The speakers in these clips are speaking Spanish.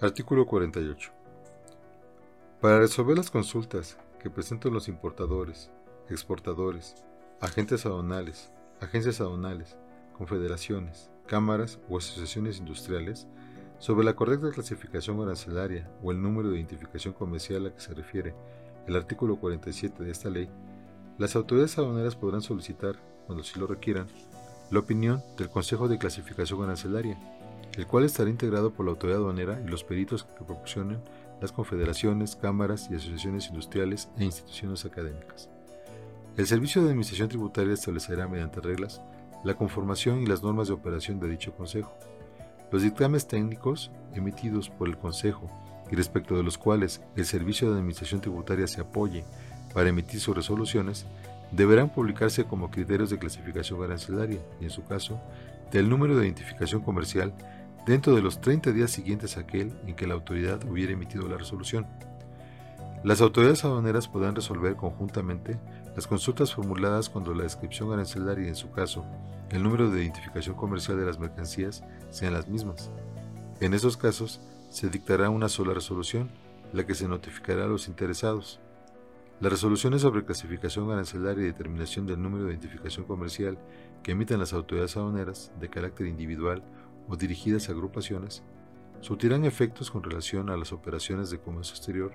Artículo 48. Para resolver las consultas que presentan los importadores, exportadores, agentes aduanales, agencias aduanales, confederaciones, cámaras o asociaciones industriales sobre la correcta clasificación arancelaria o el número de identificación comercial a que se refiere el artículo 47 de esta ley, las autoridades aduaneras podrán solicitar, cuando si lo requieran, la opinión del Consejo de Clasificación Arancelaria el cual estará integrado por la autoridad aduanera y los peritos que proporcionen las confederaciones, cámaras y asociaciones industriales e instituciones académicas. El Servicio de Administración Tributaria establecerá mediante reglas la conformación y las normas de operación de dicho Consejo. Los dictámenes técnicos emitidos por el Consejo y respecto de los cuales el Servicio de Administración Tributaria se apoye para emitir sus resoluciones deberán publicarse como criterios de clasificación arancelaria y, en su caso, del número de identificación comercial dentro de los 30 días siguientes a aquel en que la autoridad hubiera emitido la resolución. Las autoridades aduaneras podrán resolver conjuntamente las consultas formuladas cuando la descripción arancelaria y, en su caso, el número de identificación comercial de las mercancías sean las mismas. En esos casos, se dictará una sola resolución, la que se notificará a los interesados. Las resoluciones sobre clasificación arancelaria y determinación del número de identificación comercial que emiten las autoridades aduaneras de carácter individual o dirigidas a agrupaciones, surtirán efectos con relación a las operaciones de comercio exterior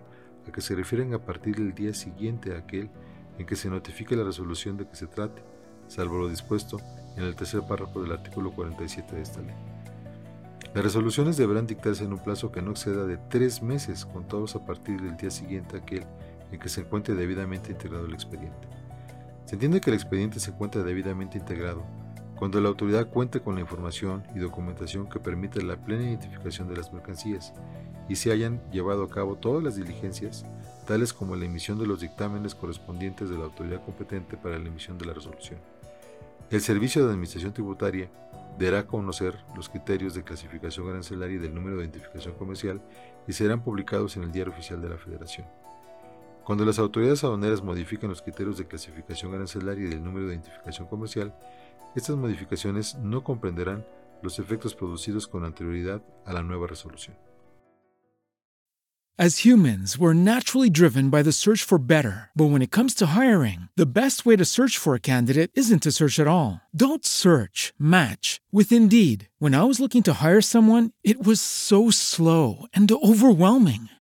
a que se refieren a partir del día siguiente a aquel en que se notifique la resolución de que se trate, salvo lo dispuesto en el tercer párrafo del artículo 47 de esta ley. Las resoluciones deberán dictarse en un plazo que no exceda de tres meses, contados a partir del día siguiente a aquel en que se encuentre debidamente integrado el expediente. Se entiende que el expediente se encuentra debidamente integrado cuando la autoridad cuente con la información y documentación que permita la plena identificación de las mercancías y se hayan llevado a cabo todas las diligencias, tales como la emisión de los dictámenes correspondientes de la autoridad competente para la emisión de la resolución. El Servicio de Administración Tributaria dará conocer los criterios de clasificación arancelaria y del número de identificación comercial y serán publicados en el Diario Oficial de la Federación. Cuando las autoridades aduaneras modifiquen los criterios de clasificación arancelaria y del número de identificación comercial, estas modificaciones no comprenderán los efectos producidos con anterioridad a la nueva resolución. As humans, we're naturally driven by the search for better. But when it comes to hiring, the best way to search for a candidate isn't to search at all. Don't search, match with Indeed. When I was looking to hire someone, it was so slow and overwhelming.